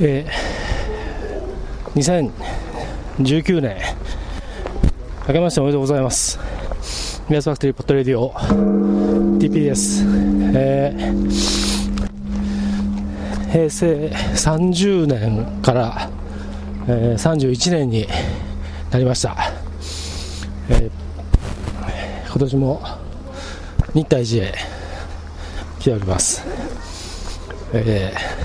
えー、2019年明けましておめでとうございます。ミヤスファクトリー Pod Radio TP えー、平成30年から、えー、31年になりました、えー、今年も日泰寺へ来ております、えー、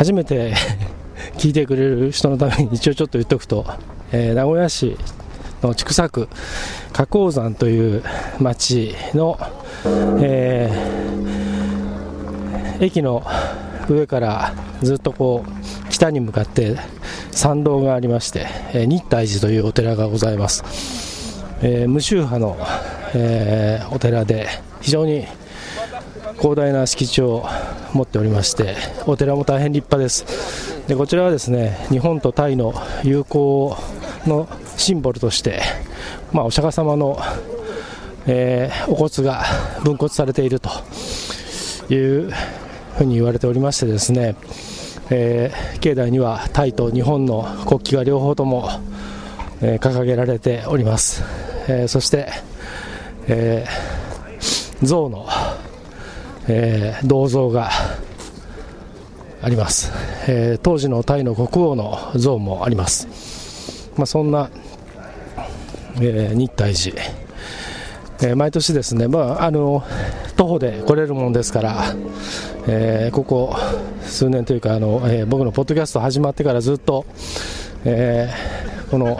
初めて 聞いてくれる人のために一応ちょっと言っておくと、えー、名古屋市の千種区花崗山という町の、えー、駅の上からずっとこう北に向かって参道がありまして、えー、日体寺というお寺がございます、えー、無宗派の、えー、お寺で非常に広大な敷地を持っておりましてお寺も大変立派です。でこちらはですね日本とタイの友好のシンボルとして、まあ、お釈迦様の、えー、お骨が分骨されているというふうに言われておりましてですね、えー、境内にはタイと日本の国旗が両方とも、えー、掲げられております、えー、そして、えー、象の、えー、銅像があります、えー、当時のタイの国王の像もあります、まあ、そんな、えー、日体寺、えー、毎年ですね、まあ、あの徒歩で来れるものですから、えー、ここ数年というかあの、えー、僕のポッドキャスト始まってからずっと、えー、この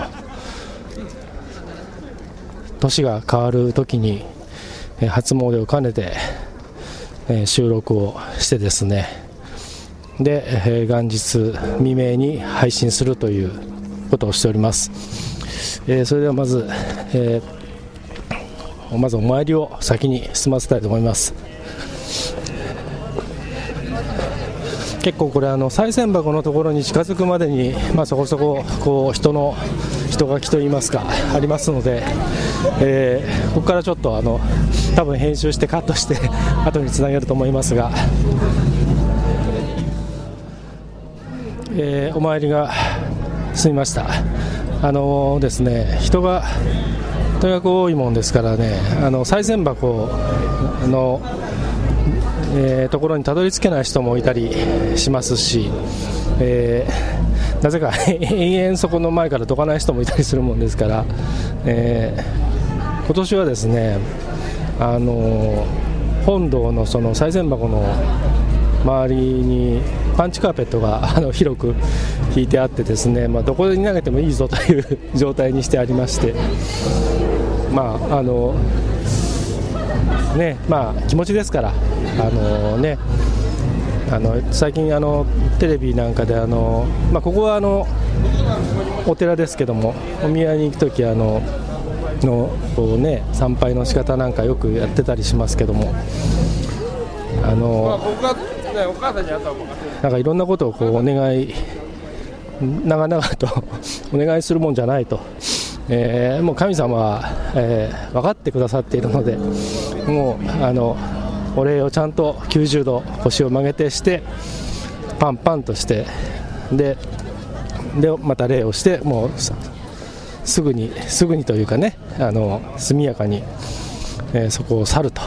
年が変わるときに、初詣を兼ねて、え、収録をしてですねで、え、元日未明に配信するということをしております、え、それではまず、え、まずお参りを先に済ませたいと思います。結構これあの賽銭箱のところに近づくまでに、まあ、そこそここう人の人書きといいますかありますので、えー、ここからちょっとあの多分編集してカットして後につなげると思いますが、えー、お参りが済みました。あのー、ですね人がとにかく多いもんですからねあの賽銭箱のえー、ところにたどり着けない人もいたりしますし、えー、なぜか 延々そこの前からどかない人もいたりするもんですから、えー、今年はですね、あの本堂のその賽銭箱の周りにパンチカーペットがあの広く引いてあってですね、まあ、どこに投げてもいいぞという状態にしてありまして、まああのねまあ、気持ちですから、あのね、あの最近あの、テレビなんかであの、まあ、ここはあのお寺ですけども、お宮に行くときあのの、ね、参拝の仕方なんかよくやってたりしますけども。あのなんかいろんなことをこうお願い長々と お願いするもんじゃないと、えー、もう神様は、えー、分かってくださっているのでもうあのお礼をちゃんと90度腰を曲げてしてパンパンとしてででまた礼をしてもうすぐにすぐにというかねあの速やかに、えー、そこを去ると。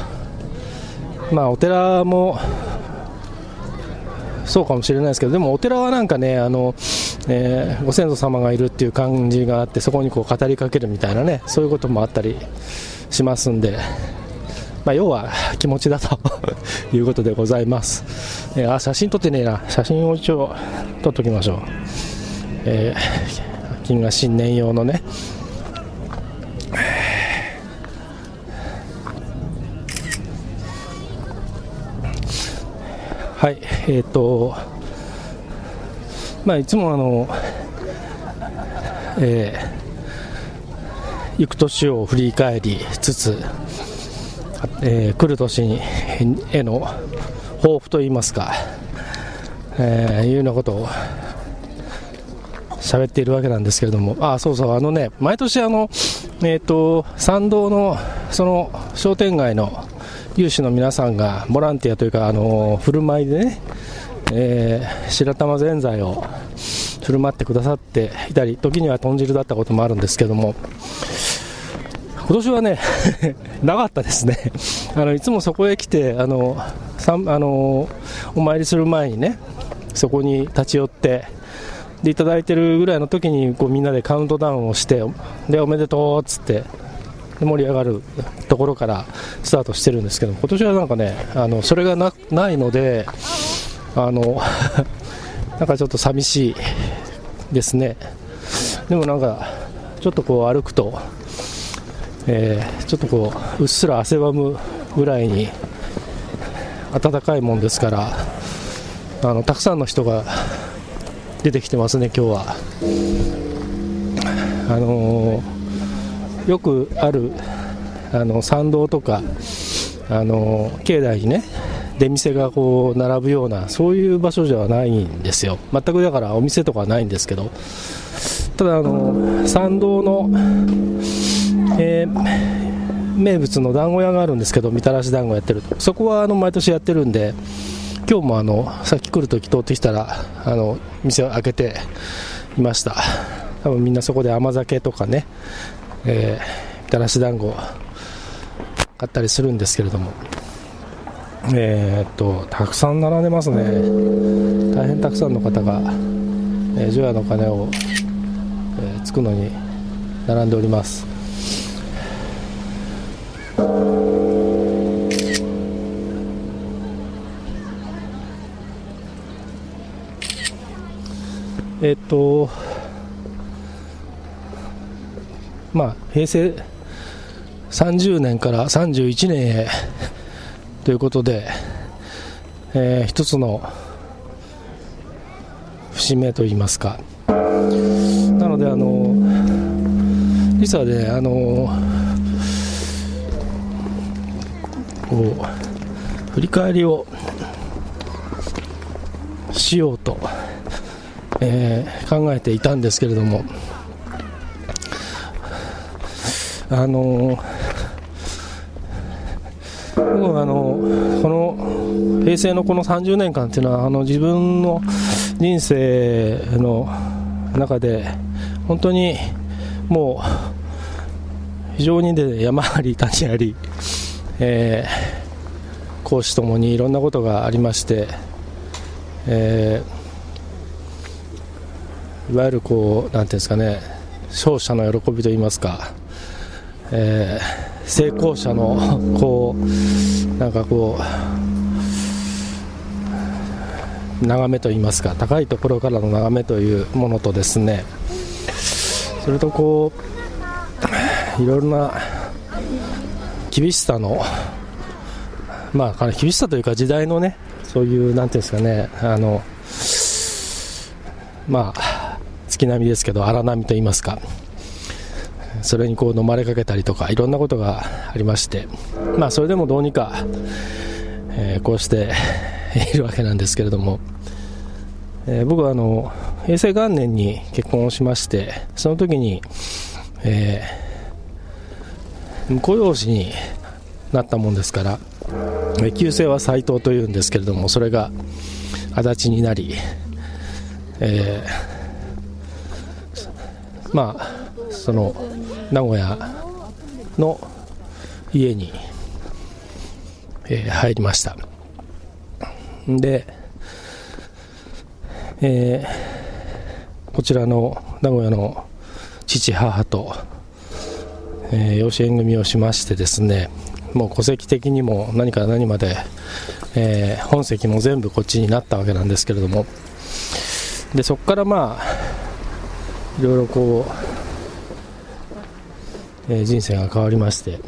まあお寺もそうかもしれないですけどでもお寺はなんかねあの、えー、ご先祖様がいるっていう感じがあってそこにこう語りかけるみたいなねそういうこともあったりしますんでまあ、要は気持ちだと いうことでございます、えー、あ写真撮ってねえな。写真を一応撮っときましょう、えー、金が新年用のね。はいえっ、ー、とまあいつもあのえー、行く年を振り返りつつえー、来る年への抱負といいますか、えー、いうようなことを喋っているわけなんですけれども、あそうそう、あのね、毎年あの、えーと、参道のその商店街の有志の皆さんがボランティアというか、あの振る舞いでね、えー、白玉ぜんざいを振る舞ってくださっていたり時には豚汁だったこともあるんですけども。今年はね なかったですね。あのいつもそこへ来てあのさあのお参りする前にねそこに立ち寄ってでいただいてるぐらいの時にこうみんなでカウントダウンをしてでおめでとうっつって盛り上がるところからスタートしてるんですけど今年はなんかねあのそれがなないのであの なんかちょっと寂しいですね。でもなんかちょっとこう歩くと、えー、ちょっとこううっすら汗ばむぐらいに暖かいもんですからあのたくさんの人が出てきてますね今日は。あのー、よくあるあの参道とかあのー、境内にね出店がこう並ぶようなそういう場所ではないんですよ。全くだからお店とかはないんですけど。ただあの参道の、えー、名物の団子屋があるんですけどみたらし団子やってると。そこはあの毎年やってるんで今日もあのさっき来るとき通ってきたらあの店を開けていました。多分みんなそこで甘酒とかね、えー、みたらし団子買ったりするんですけれども。えー、っとたくさん並んでますね。大変たくさんの方が、えー、除夜の鐘を、えー、つくのに並んでおります。えっとまあ平成30年から31年へということで、えー、一つの節目といいますか。なのであの実はねあのこう振り返りをしようと、えー、考えていたんですけれどもあの僕あのこの平成のこの30年間っていうのはあの自分の人生の中で本当にもう非常にで山あり谷あり、えー、講師ともにいろんなことがありまして、えー、いわゆるこうなんていうんですかね勝者の喜びといいますか、えー成功者のこうなんかこう眺めといいますか高いところからの眺めというものとですねそれとこういろいろな厳しさのまあ厳しさというか時代のねそういうなんていうんですかねあのまあ並みですけど荒波といいますかそれにこう飲まれかけたりとかいろんなことがありまして、まあ、それでもどうにか、えー、こうして いるわけなんですけれども、えー、僕はあの平成元年に結婚をしましてその時に、えー、婿養子になったもんですから旧姓は斎藤というんですけれどもそれが足立になり、えー、まあその名古屋の家に、えー、入りました。で、えー、こちらの名古屋の父母と、えー、養子縁組をしましてですねもう戸籍的にも何から何まで、えー、本籍も全部こっちになったわけなんですけれども。でそこからまあいろいろこうえ人生が変わりまして、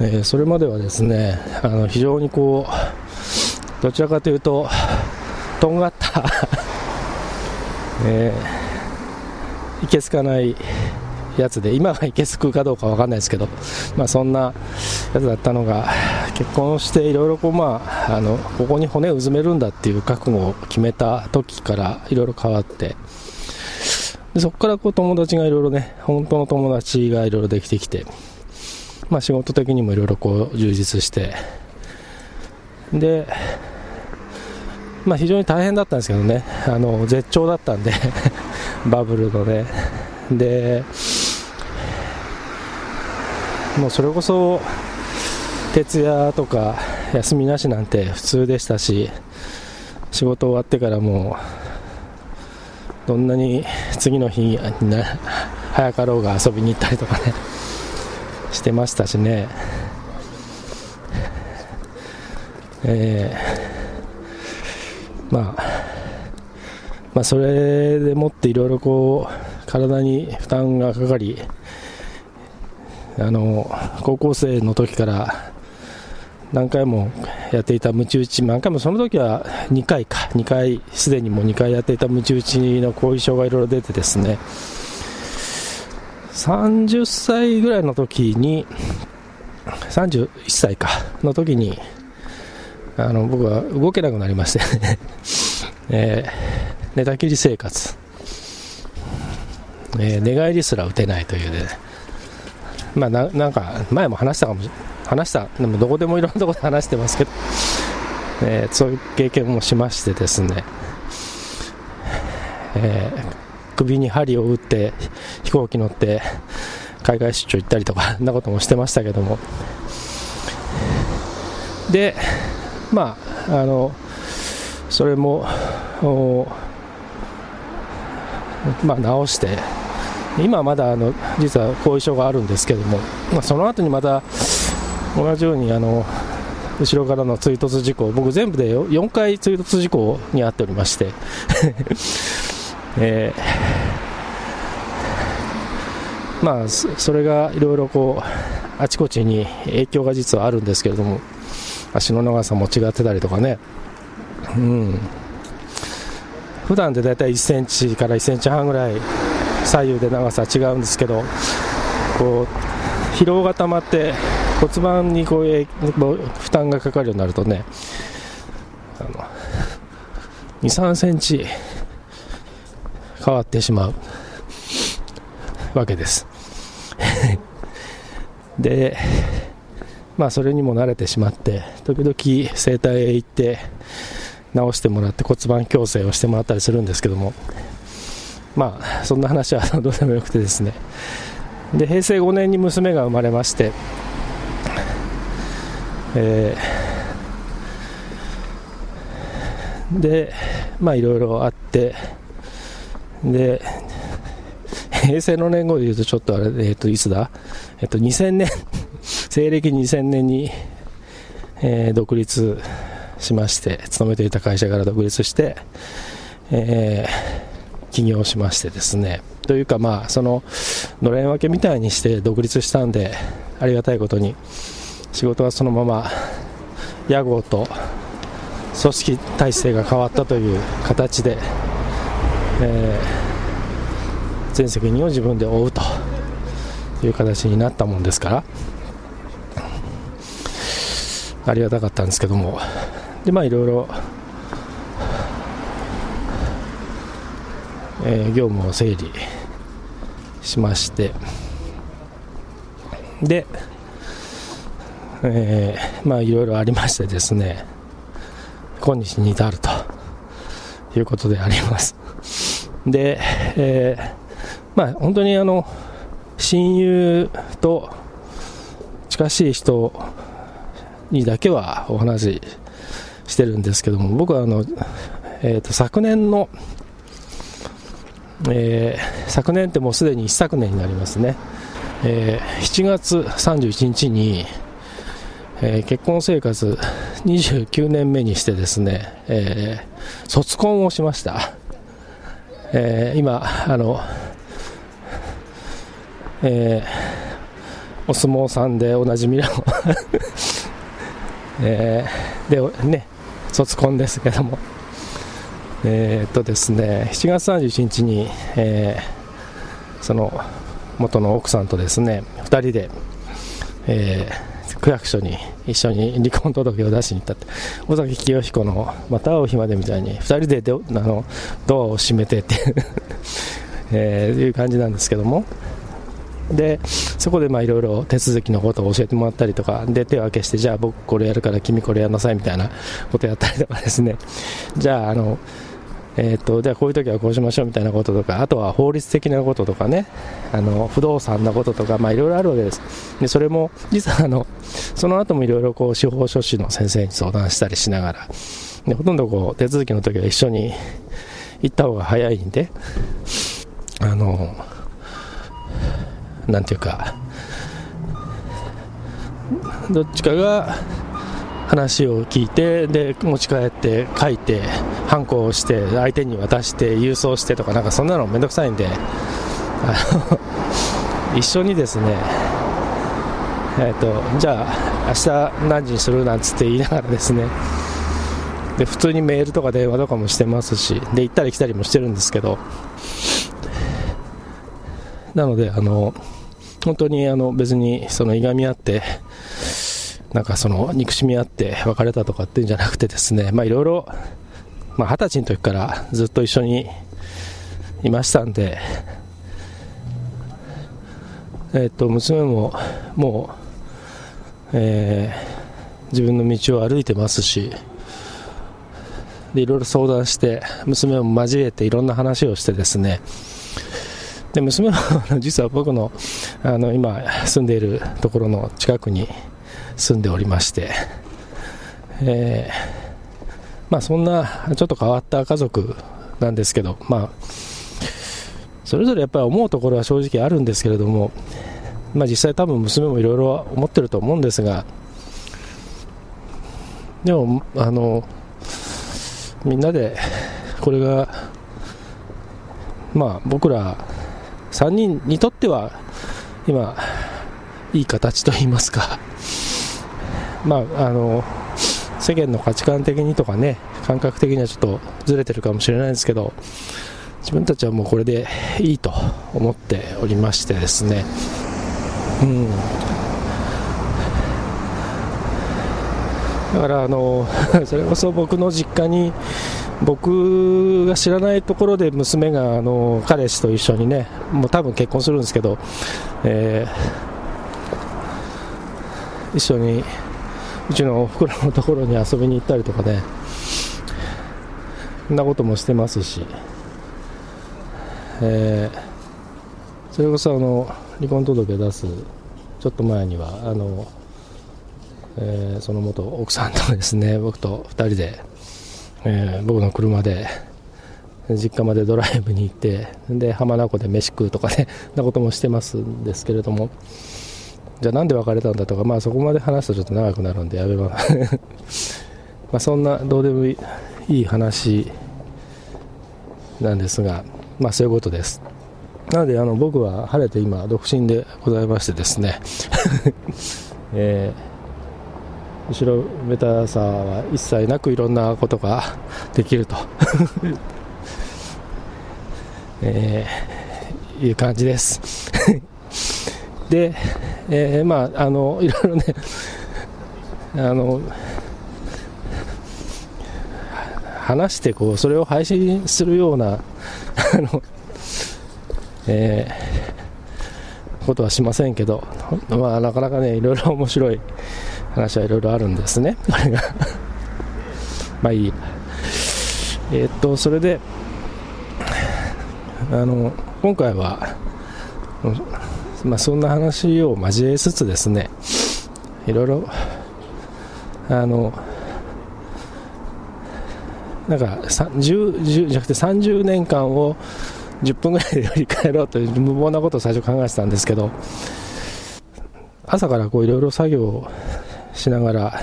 えそれまではですねあの非常にこうどちらかというととんがった えー、いけすかないやつで今はいけすくかどうか分かんないですけど、まあ、そんなやつだったのが結婚していろいろこう、まあ、あのここに骨をうずめるんだっていう覚悟を決めた時からいろいろ変わってでそこからこう友達がいろいろね、本当の友達がいろいろできてきて、まあ仕事的にもいろいろこう充実して、で、まあ、非常に大変だったんですけどね、あの絶頂だったんで バブルのね、で、もうそれこそ徹夜とか休みなしなんて普通でしたし、仕事終わってからもどんなに次の日に早かろうが遊びに行ったりとかねしてましたしね、えー、まあ、まあ、それでもっていろいろこう体に負担がかかりあの高校生の時から何回もやっていたムチ打ち、何回もその時は2回か、2回、すでにもう2回やっていたムチ打ちの後遺症がいろいろ出てですね、30歳ぐらいの時に、31歳か、の時に、あの僕は動けなくなりまして。ね えー、寝たきり生活、えー、寝返りすら打てないというね、まあ、ななんか前も話したかもしれない話したでもどこでもいろんなところで話してますけど、えー、そういう経験もしましてですね、えー、首に針を打って飛行機乗って海外出張行ったりとか そんなこともしてましたけども。でまああのそれもまあ直して今はまだあの実は後遺症があるんですけども、まあ、その後にまた同じようにあの後ろからの追突事故僕全部で4回追突事故に遭っておりまして。えー、まあそれがいろいろこうあちこちに影響が実はあるんですけれども足の長さも違ってたりとかね。うん。普段でだいたい1センチから1センチ半ぐらい左右で長さ違うんですけどこう疲労が溜まって骨盤にこう負担がかかるようになるとね23センチ変わってしまうわけです。でまあそれにも慣れてしまって時々整体へ行って直してもらって骨盤矯正をしてもらったりするんですけどもまあそんな話は どうでもよくてですね。で平成5年に娘が生まれましてえー、でまあいろいろあってで平成の年号でいうとちょっとあれ、えー、といつだ、えっ、ー、と2000年西暦2000年に、えー、独立しまして勤めていた会社から独立して、えー、起業しましてですね。というかまあそののれん分けみたいにして独立したんでありがたいことに仕事はそのまま屋号と組織体制が変わったという形で、えー、全責任を自分で負うという形になったもんですからありがたかったんですけども。でまあいろいろ、え、業務を整理しまして。でえ、まあいろいろありましてですね今日に至るということであります。で、え、まあ本当にあの親友と近しい人にだけはお話ししてるんですけども僕はあの、えーと、昨年の、えー、昨年ってもうすでに一昨年になりますね、えー、7月31日にえー、結婚生活29年目にしてですね、えー、卒婚をしました、えー、今あの、えお相撲さんでおなじみの えでね卒婚ですけども。えっとですね7月31日に、えその元の奥さんとですね2人で、えー区役所に一緒に離婚届を出しに行ったって。尾崎清彦の「また会う日まで」みたいに2人であのドアを閉めてって えー、いう感じなんですけども。でそこでいろいろ手続きのことを教えてもらったりとかで手を挙げしてじゃあ僕これやるから君これやんなさいみたいなことやったりとかですね。じゃああのえーと、じゃあこういう時はこうしましょうみたいなこととかあとは法律的なこととかね。あの不動産のこととかまいろいろあるわけです。でそれも実はあのその後もいろいろこう司法書士の先生に相談したりしながらでほとんどこう手続きの時は一緒に行った方が早いんであのなんていうかどっちかが話を聞いてで持ち帰って書いてハンコをして相手に渡して郵送してとかなんかそんなのめんどくさいんで。あの一緒にですねえーと、じゃあ明日何時にするなんつって言いながらですね。で普通にメールとか電話とかもしてますしで行ったり来たりもしてるんですけど。なのであの本当にあの別にそのいがみ合ってなんかその憎しみ合って別れたとかっていうんじゃなくてですね、まあいろいろ、まあ二十歳の時からずっと一緒にいましたんで、えっと、娘ももう、えー、自分の道を歩いてますし、でいろいろ相談して、娘も交えていろんな話をしてですね、で娘は実は僕のあの今住んでいるところの近くに住んでおりまして、えー、まあ、そんなちょっと変わった家族なんですけど、まあ、それぞれやっぱり思うところは正直あるんですけれども、まあ、実際多分娘もいろいろ思ってると思うんですがでもあのみんなでこれがまあ僕ら3人にとっては今いい形といいますか。まあ、あの世間の価値観的にとかね感覚的にはちょっとずれてるかもしれないですけど自分たちはもうこれでいいと思っておりましてですね、うん、だからあの それこそ僕の実家に僕が知らないところで娘があの彼氏と一緒にねもう多分結婚するんですけど、えー、一緒にうちのおふくろのところに遊びに行ったりとかね。そんなこともしてますし、えー、それこそあの離婚届出すちょっと前にはあの、えー、その元奥さんとですね 僕と2人で、えー、僕の車で実家までドライブに行ってで浜名湖で飯食うとかね なこともしてますんですけれども。じゃあなんで別れたんだとか、まあ、そこまで話すとちょっと長くなるんでやめます。まあそんなどうでもいい話なんですが、まあ、そういうことです。なのであの僕は晴れて今独身でございましてですね、えー、後ろめたさは一切なくいろんなことができると。えー、いう感じです。で、えー、まあ、あの、いろいろね、あの、話してこう、それを配信するような、あの、えー、ことはしませんけど、まあ、なかなかね、いろいろ面白い話はいろいろあるんですね、これが。まあいい。えー、っと、それで、あの、今回は、まあ、そんな話を交えつつですねいろいろあのなんか10 10じゃなくて30年間を10分ぐらいで振り返ろうという無謀なことを最初考えてたんですけど朝からこういろいろ作業をしながら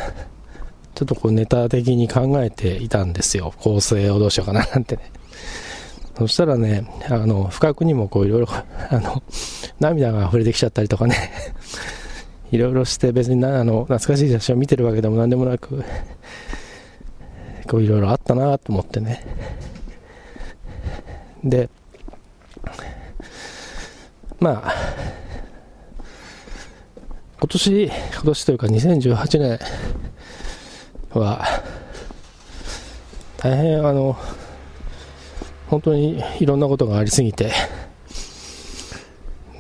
ちょっとこうネタ的に考えていたんですよ。構成をどうしようかななんてね。そしたらね、あの、不覚にもこういろいろ、あの、涙が溢れてきちゃったりとかね、いろいろして別にな、あの、懐かしい写真を見てるわけでも何でもなく、こういろいろあったなと思ってね。で、まあ、今年、今年というか2018年は、大変あの、本当にいろんなことがありすぎて、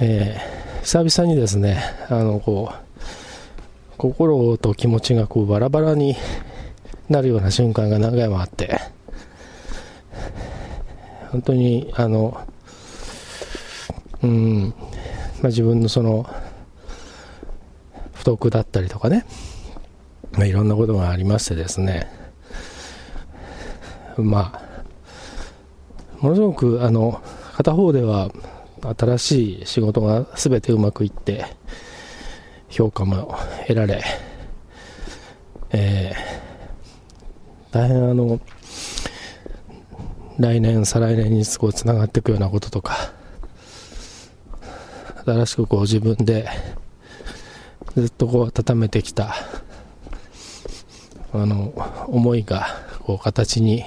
え久々にですね、あの、こう、心と気持ちがこうバラバラになるような瞬間が何回もあって、本当に、あの、うん、まあ、自分のその、不徳だったりとかね、まあ、いろんなことがありましてですね、まあ、ものすごく、あの、片方では新しい仕事が全てうまくいって、評価も得られ、えー、大変あの、来年、再来年にこうつながっていくようなこととか、新しくこう自分でずっとこう温めてきたあの思いがこう形に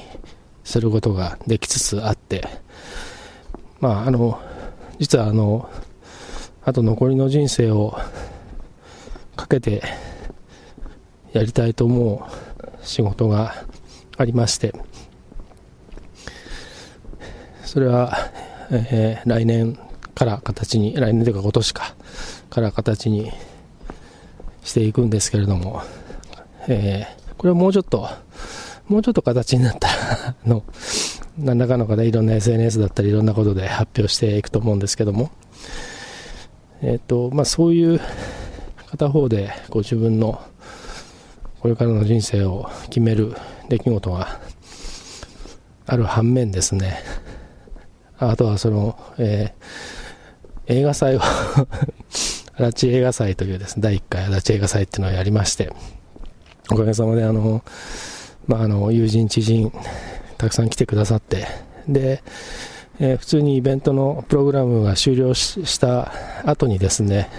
することができつつあってまああの実はあのあと残りの人生をかけてやりたいと思う仕事がありましてそれは、えー、来年から形に来年というか今年かから形にしていくんですけれども、えー、これはもうちょっと、もうちょっと形になったらの、何らかの方いろんな SNS だったりいろんなことで発表していくと思うんですけども、えっ、と、まあそういう片方でこう自分のこれからの人生を決める出来事がある反面ですね、あとはその、えー、映画祭を 足立映画祭というですね、第1回足立映画祭っていうのをやりまして、おかげさまであの、まあ、あの、友人、知人、たくさん来てくださって、で、えー、普通にイベントのプログラムが終了した後にですね、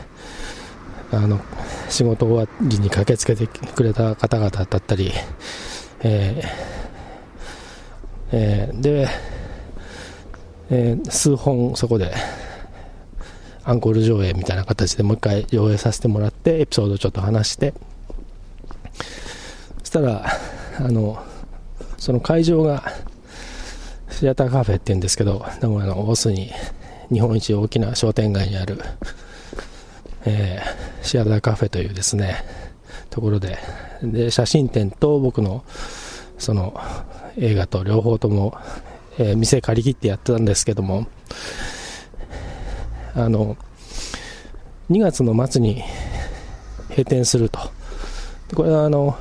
あの、仕事終わりに駆けつけてくれた方々だったり、えーえー、で、えー、数本そこでアンコール上映みたいな形でもう一回上映させてもらってエピソードちょっと話してそしたらあのその会場がシアターカフェって言うんですけど名古屋の大須に日本一大きな商店街にある、えー、シアターカフェというですねところでで写真展と僕のその映画と両方とも、えー、店借り切ってやってたんですけどもあの、2月の末に閉店すると。これはあの、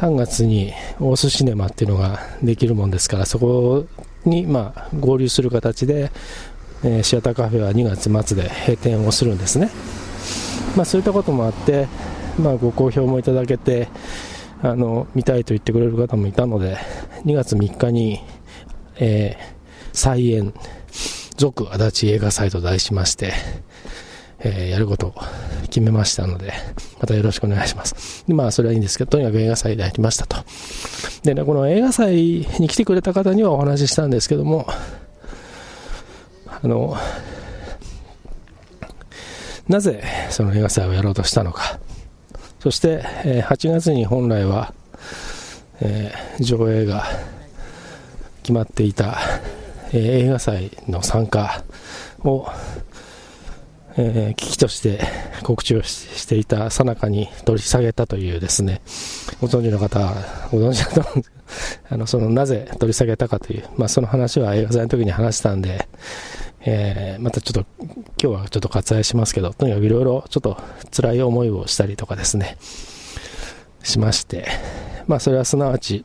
3月に大須シネマっていうのができるもんですから、そこにまあ合流する形で、えー、シアターカフェは2月末で閉店をするんですね。まあそういったこともあって、まあご好評もいただけて、あの、見たいと言ってくれる方もいたので、2月3日に、えー、再演、続足立映画祭と題しまして、えー、やることを決めましたので、またよろしくお願いします。でまあ、それはいいんですけど、とにかく映画祭でやりましたと。でね、この映画祭に来てくれた方にはお話ししたんですけども、あの、なぜその映画祭をやろうとしたのか。そして、えー、8月に本来は、えー、上映が決まっていたえー、映画祭の参加を、えー、危機として 告知をしていたさなかに取り下げたというですね、ご存知の方はご存知だと思うんです。あの、そのなぜ取り下げたかという、まあその話は映画祭の時に話したんで、えー、またちょっと今日はちょっと割愛しますけど、とにかくいろいろちょっと辛い思いをしたりとかですね、しまして、まあそれはすなわち、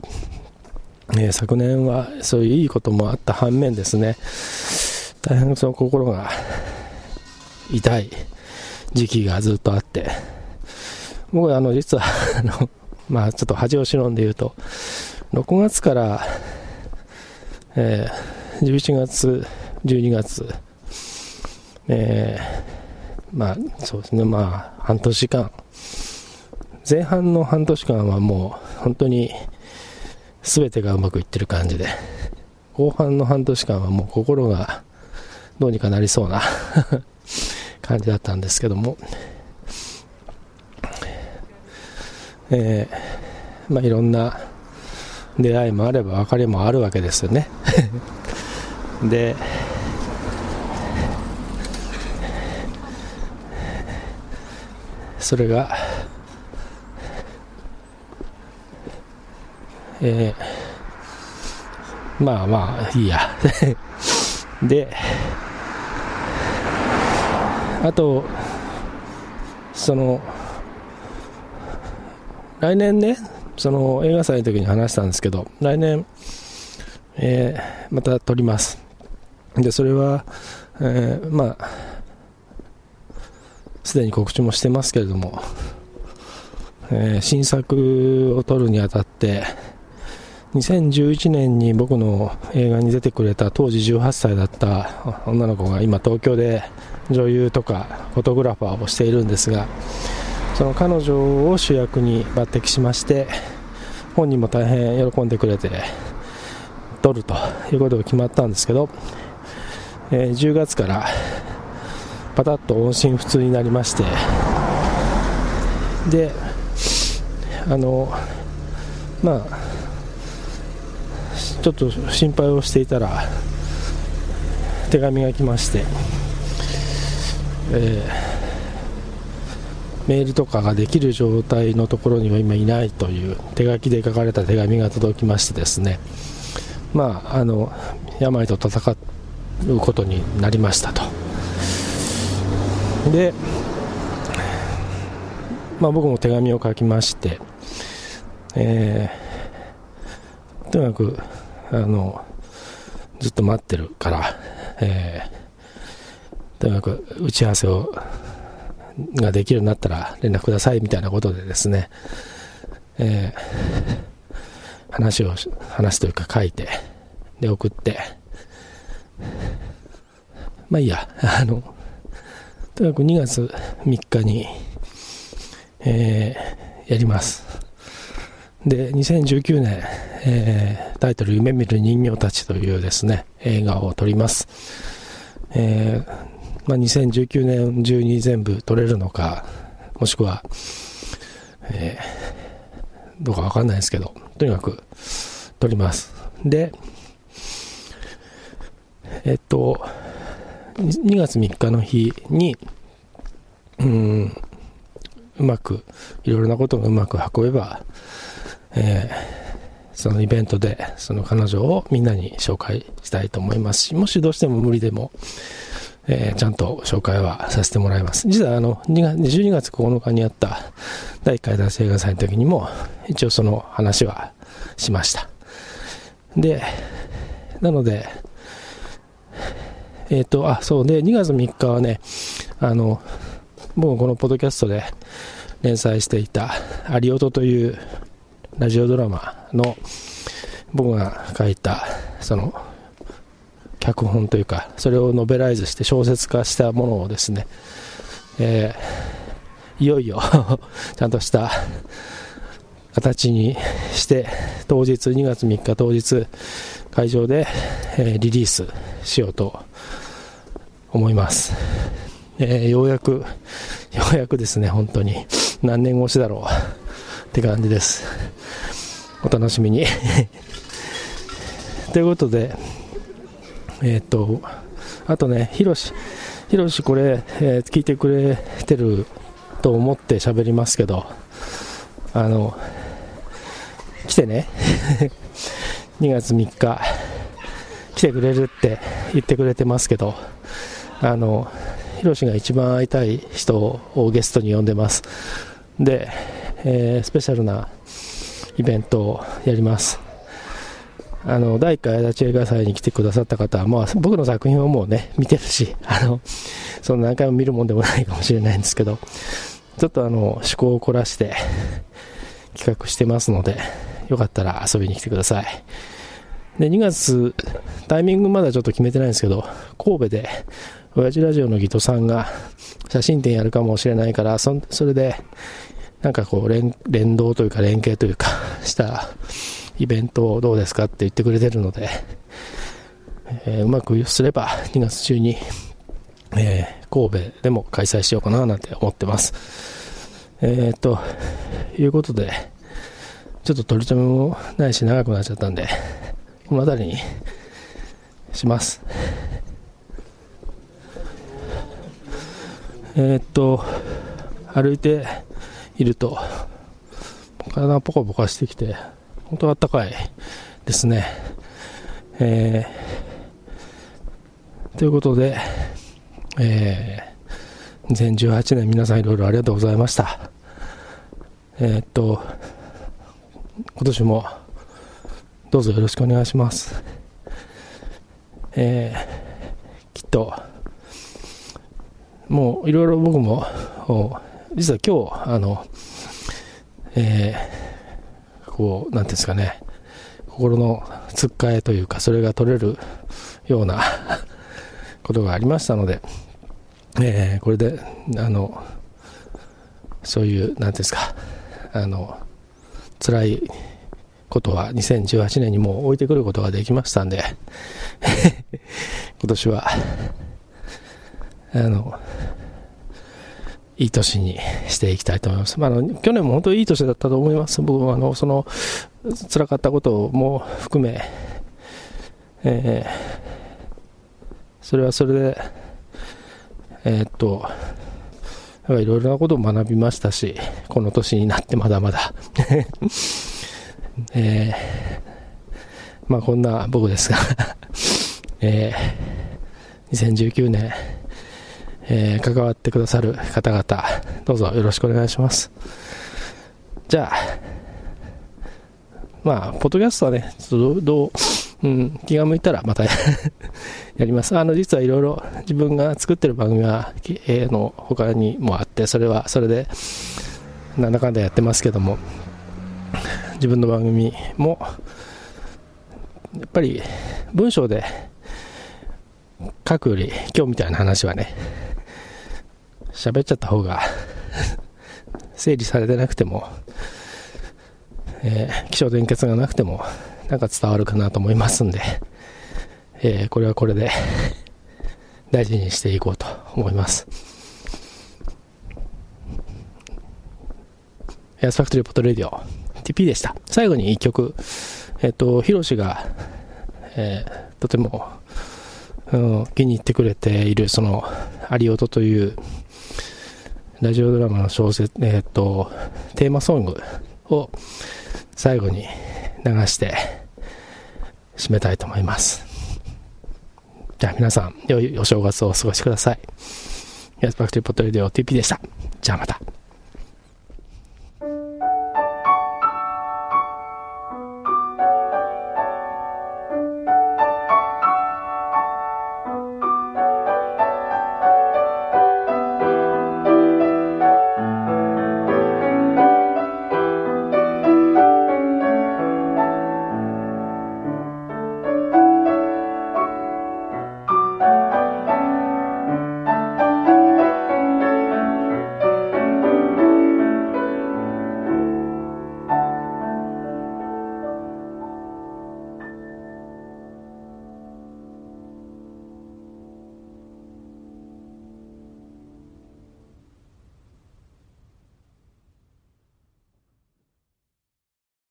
えー、昨年はそういういいこともあった反面ですね、大変その心が痛い時期がずっとあって、僕はあの実は あの、まあちょっと恥を忍んで言うと、6月から、えー、11月、12月、えー、まあそうですね、まあ半年間、前半の半年間はもう本当に全てがうまくいってる感じで、後半の半年間はもう心がどうにかなりそうな 感じだったんですけども、えー、まあいろんな出会いもあれば別れもあるわけですよね。でそれが、えー、まあまあいいや。であとその来年ねその映画祭の時に話したんですけど来年、えー、また撮ります。でそれは、えー、まあすでに告知もしてますけれども、えー、新作を撮るにあたって2011年に僕の映画に出てくれた当時18歳だった女の子が今東京で女優とかフォトグラファーをしているんですがその彼女を主役に抜擢しまして本人も大変喜んでくれて撮るということが決まったんですけど、えー、10月からパタッと音信不通になりましてであのまあちょっと心配をしていたら手紙が来まして、えー、メールとかができる状態のところには今いないという手書きで書かれた手紙が届きましてですね。まああの病と戦うことになりましたと。でまあ僕も手紙を書きましてえー、とにかくあのずっと待ってるから、えー、とにかく打ち合わせをができるようになったら連絡くださいみたいなことでですね、えー、話を話というか書いてで送ってまあいいやあのとにかく2月3日に、えー、やりますで、2019年、えー、タイトル夢見る人形たちというですね、映画を撮ります。えー、まあ、2019年中に全部撮れるのか、もしくは、えー、どうかわかんないですけど、とにかく撮ります。で、えっと、2月3日の日に、うん、うまく、いろいろなことがうまく運べば、えー、そのイベントでその彼女をみんなに紹介したいと思いますし、もしどうしても無理でも、えー、ちゃんと紹介はさせてもらいます。実はあの、12月9日にあった第1回男性映画祭の時にも、一応その話はしました。で、なので、えっ、ー、と、あ、そうで、2月3日はね、あの、僕このポッドキャストで連載していた、アリオトというラジオドラマの僕が書いたその脚本というかそれをノベライズして小説化したものをですね、えー、いよいよ ちゃんとした形にして当日2月3日当日会場で、えー、リリースしようと思います、えー、ようやくようやくですね本当に何年越しだろうって感じです。お楽しみに。ということで、えっ、と、あとね、ひろし、ひろしこれ、えー、聞いてくれてると思って喋りますけど、あの、来てね、2月3日、来てくれるって言ってくれてますけど、あの、ひろしが一番会いたい人をゲストに呼んでます。で、えー、スペシャルなイベントをやります。あの、第1回足立映画祭に来てくださった方は、まあ、僕の作品はもうね、見てるし、あの、その何回も見るもんでもないかもしれないんですけど、ちょっとあの、趣向を凝らして企画してますので、よかったら遊びに来てください。で、2月、タイミングまだちょっと決めてないんですけど、神戸で、親父ラジオのギトさんが写真展やるかもしれないから、そそれでなんかこう連、連動というか連携というか したらイベントをどうですかって言ってくれてるので、えー、うまくすれば2月中に、えー、神戸でも開催しようかななんて思ってます。えー、と、いうことで、ちょっと取り留めもないし長くなっちゃったんで、この辺りにします。えっと、歩いていると体がポカポカしてきて本当あったかいですね、えー、ということで、えー、2018年皆さんいろいろありがとうございました。えー、っと今年もどうぞよろしくお願いします。えー、きっともういろいろ僕も実は今日あのえー、こうなんていうんですかね。心のつっかえというかそれが取れるような ことがありましたので、えー、これであのそういうなんていうんですかあの辛いことは2018年にもう置いてくることができましたんで 今年はあのいい年にしていきたいと思います。まあ、去年も本当にいい年だったと思います。僕はあのその辛かったことも含め、えー、それはそれで、えー、っと、いろいろなことを学びましたし、この年になってまだまだ えー、まあこんな僕ですが えー、2019年、えー、関わってくださる方々、どうぞよろしくお願いします。じゃあ、まあ、ポッドキャストはね、ちょっとどう、うん、気が向いたらまた やります。あの、実はいろいろ自分が作ってる番組は、えー、の他にもあって、それはそれで、なんだかんだやってますけども、自分の番組も、やっぱり文章で書くより今日みたいな話はね、喋っちゃった方が 整理されてなくても、えー、気象転結がなくても、なんか伝わるかなと思いますんで、えー、これはこれで 大事にしていこうと思います。エアスファクトリー Pod Radio TP でした。最後に一曲、えっ、と、ヒロシが、えー、とても、うん、気に入ってくれている、その、アリオトという、ラジオドラマの小説、えっ、と、テーマソングを最後に流して締めたいと思います。じゃあ皆さん、良いお正月をお過ごしください。ヤスパクティポットレディオ TP でした。じゃあまた。